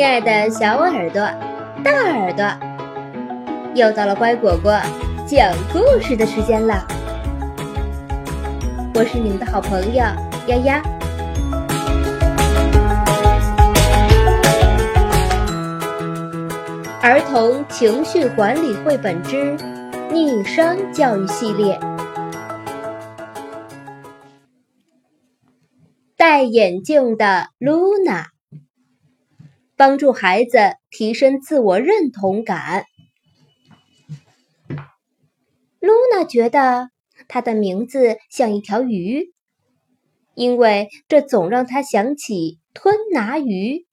亲爱的小耳朵、大耳朵，又到了乖果果讲故事的时间了。我是你们的好朋友丫丫。儿童情绪管理绘本之逆商教育系列，戴眼镜的露娜。帮助孩子提升自我认同感。露娜觉得她的名字像一条鱼，因为这总让她想起吞拿鱼。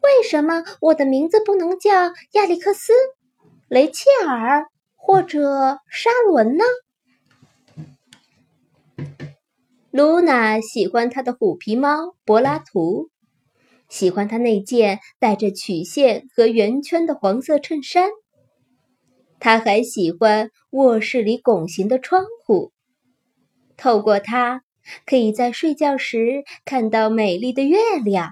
为什么我的名字不能叫亚历克斯、雷切尔或者沙伦呢？露娜喜欢她的虎皮猫柏拉图。喜欢他那件带着曲线和圆圈的黄色衬衫。他还喜欢卧室里拱形的窗户，透过它可以在睡觉时看到美丽的月亮。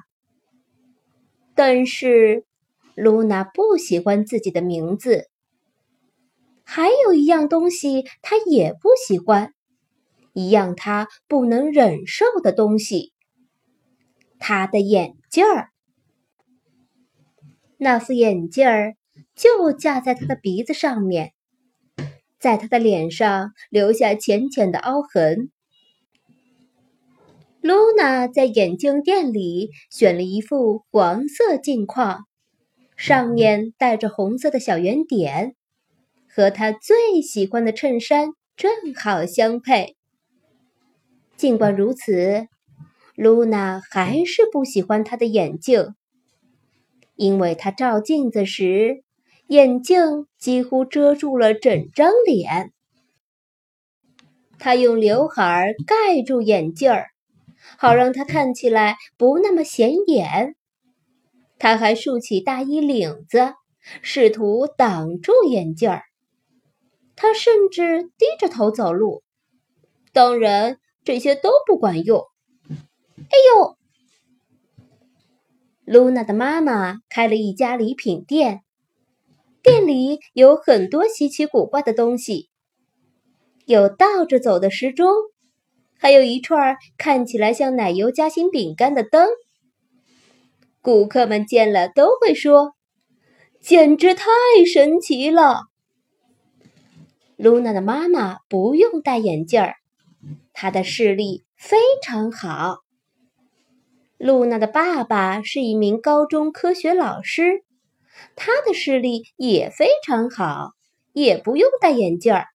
但是，露娜不喜欢自己的名字。还有一样东西，她也不喜欢，一样她不能忍受的东西。他的眼镜儿，那副眼镜儿就架在他的鼻子上面，在他的脸上留下浅浅的凹痕。露娜在眼镜店里选了一副黄色镜框，上面带着红色的小圆点，和她最喜欢的衬衫正好相配。尽管如此。露娜还是不喜欢她的眼镜，因为她照镜子时，眼镜几乎遮住了整张脸。她用刘海盖住眼镜儿，好让它看起来不那么显眼。她还竖起大衣领子，试图挡住眼镜儿。她甚至低着头走路。当然，这些都不管用。哎呦！露娜的妈妈开了一家礼品店，店里有很多稀奇古怪的东西，有倒着走的时钟，还有一串看起来像奶油夹心饼干的灯。顾客们见了都会说：“简直太神奇了！”露娜的妈妈不用戴眼镜儿，她的视力非常好。露娜的爸爸是一名高中科学老师，他的视力也非常好，也不用戴眼镜儿。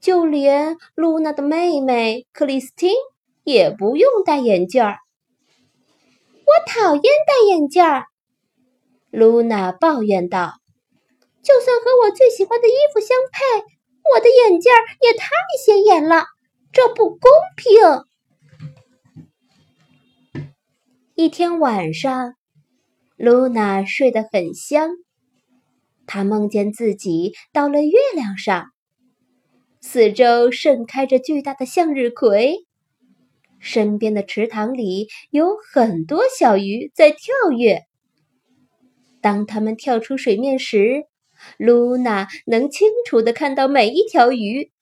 就连露娜的妹妹克里斯汀也不用戴眼镜儿。我讨厌戴眼镜儿，露娜抱怨道。就算和我最喜欢的衣服相配，我的眼镜儿也太显眼了，这不公平。一天晚上，露娜睡得很香。她梦见自己到了月亮上，四周盛开着巨大的向日葵，身边的池塘里有很多小鱼在跳跃。当它们跳出水面时，露娜能清楚地看到每一条鱼。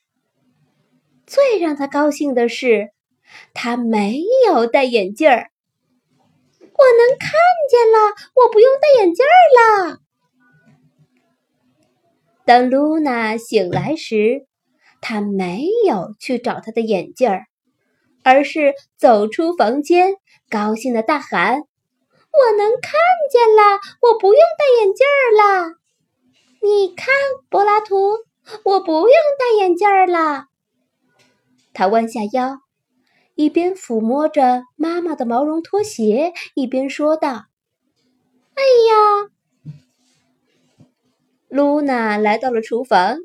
最让她高兴的是，她没有戴眼镜儿。见了，我不用戴眼镜了。当露娜醒来时，她没有去找她的眼镜儿，而是走出房间，高兴的大喊：“我能看见了，我不用戴眼镜了！你看，柏拉图，我不用戴眼镜了。”她弯下腰。一边抚摸着妈妈的毛绒拖鞋，一边说道：“哎呀！”露娜来到了厨房，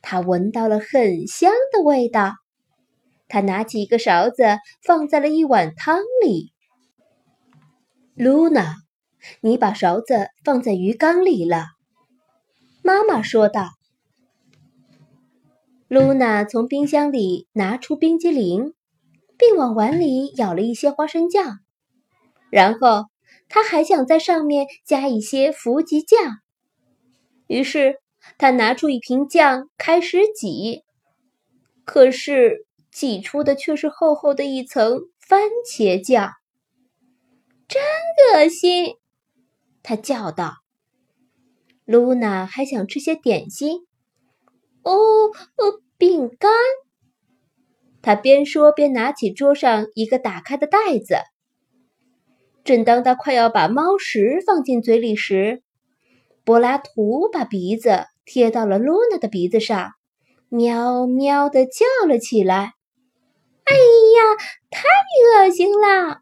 她闻到了很香的味道。她拿起一个勺子，放在了一碗汤里。露娜，你把勺子放在鱼缸里了，妈妈说道。露娜从冰箱里拿出冰激凌。并往碗里舀了一些花生酱，然后他还想在上面加一些伏吉酱。于是他拿出一瓶酱开始挤，可是挤出的却是厚厚的一层番茄酱，真恶心！他叫道。露娜还想吃些点心。哦，呃，饼干。他边说边拿起桌上一个打开的袋子。正当他快要把猫食放进嘴里时，柏拉图把鼻子贴到了露娜的鼻子上，喵喵的叫了起来：“哎呀，太恶心了！”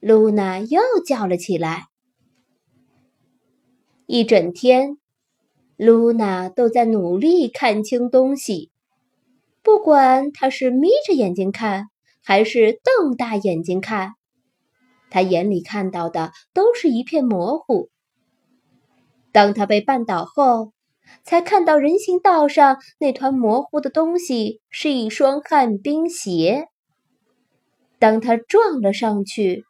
露娜又叫了起来。一整天，露娜都在努力看清东西，不管她是眯着眼睛看，还是瞪大眼睛看。他眼里看到的都是一片模糊。当他被绊倒后，才看到人行道上那团模糊的东西是一双旱冰鞋。当他撞了上去，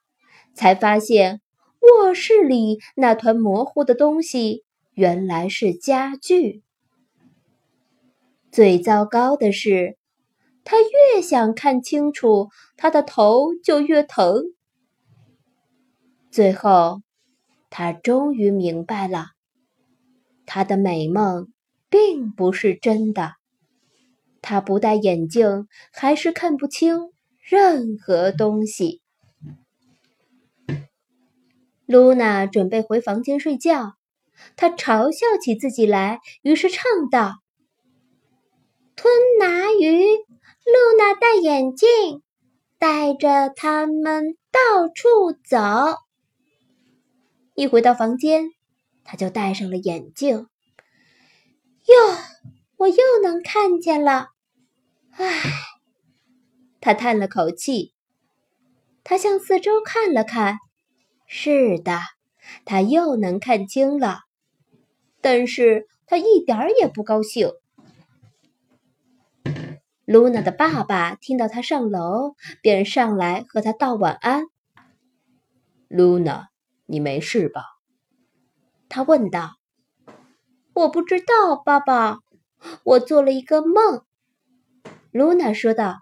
才发现卧室里那团模糊的东西原来是家具。最糟糕的是，他越想看清楚，他的头就越疼。最后，他终于明白了，他的美梦并不是真的。他不戴眼镜，还是看不清任何东西。露娜准备回房间睡觉，她嘲笑起自己来，于是唱道：“吞拿鱼，露娜戴眼镜，带着它们到处走。”一回到房间，他就戴上了眼镜。哟，我又能看见了！唉，他叹了口气。他向四周看了看，是的，他又能看清了。但是他一点儿也不高兴。露娜的爸爸听到他上楼，便上来和他道晚安。露娜。你没事吧？他问道。“我不知道，爸爸。我做了一个梦。”露娜说道。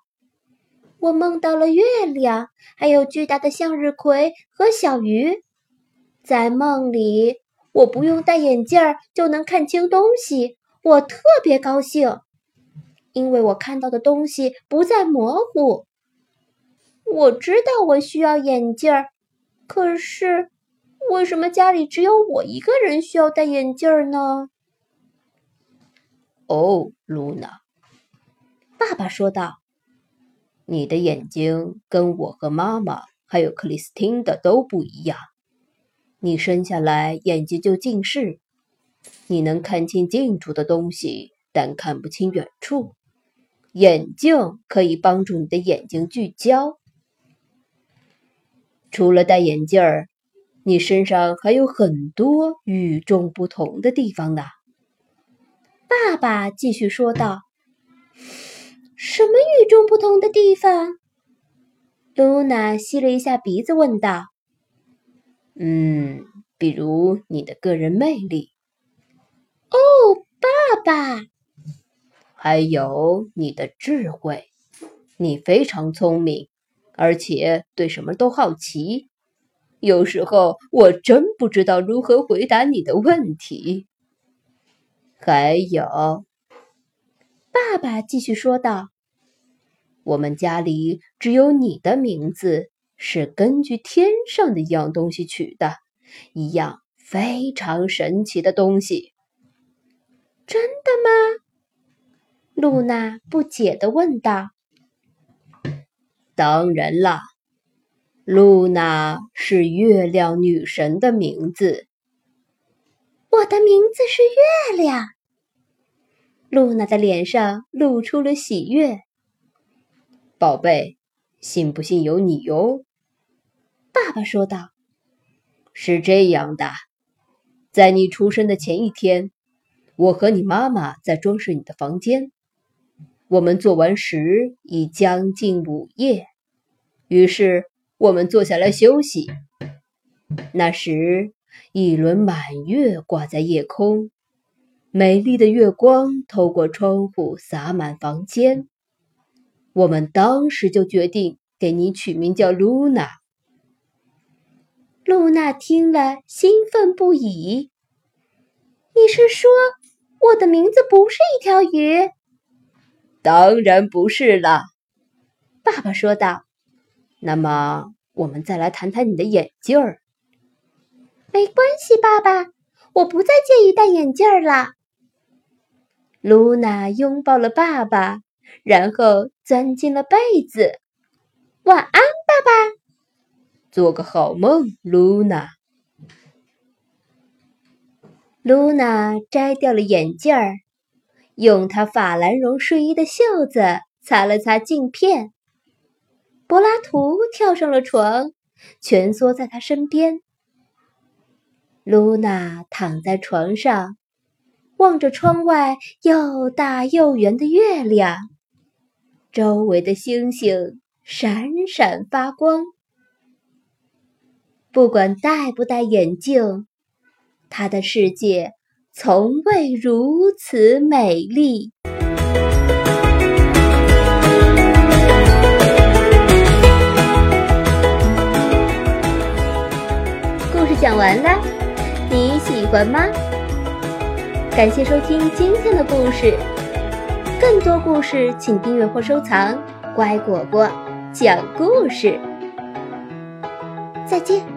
“我梦到了月亮，还有巨大的向日葵和小鱼。在梦里，我不用戴眼镜就能看清东西。我特别高兴，因为我看到的东西不再模糊。我知道我需要眼镜，可是……”为什么家里只有我一个人需要戴眼镜呢？哦，露娜，爸爸说道：“你的眼睛跟我和妈妈还有克里斯汀的都不一样。你生下来眼睛就近视，你能看清近处的东西，但看不清远处。眼镜可以帮助你的眼睛聚焦。除了戴眼镜儿。”你身上还有很多与众不同的地方呢，爸爸继续说道。什么与众不同的地方？露娜吸了一下鼻子，问道。嗯，比如你的个人魅力。哦，爸爸。还有你的智慧，你非常聪明，而且对什么都好奇。有时候我真不知道如何回答你的问题。还有，爸爸继续说道：“我们家里只有你的名字是根据天上的一样东西取的，一样非常神奇的东西。”真的吗？露娜不解的问道。“当然了。”露娜是月亮女神的名字。我的名字是月亮。露娜的脸上露出了喜悦。宝贝，信不信由你哟。爸爸说道：“是这样的，在你出生的前一天，我和你妈妈在装饰你的房间。我们做完时已将近午夜，于是。”我们坐下来休息。那时，一轮满月挂在夜空，美丽的月光透过窗户洒满房间。我们当时就决定给你取名叫露娜。露娜听了，兴奋不已。你是说我的名字不是一条鱼？当然不是了，爸爸说道。那么，我们再来谈谈你的眼镜儿。没关系，爸爸，我不再介意戴眼镜儿了。露娜拥抱了爸爸，然后钻进了被子。晚安，爸爸。做个好梦，露娜。露娜摘掉了眼镜儿，用她法兰绒睡衣的袖子擦了擦镜片。柏拉图跳上了床，蜷缩在他身边。露娜躺在床上，望着窗外又大又圆的月亮，周围的星星闪闪发光。不管戴不戴眼镜，她的世界从未如此美丽。完了，你喜欢吗？感谢收听今天的故事，更多故事请订阅或收藏。乖果果讲故事，再见。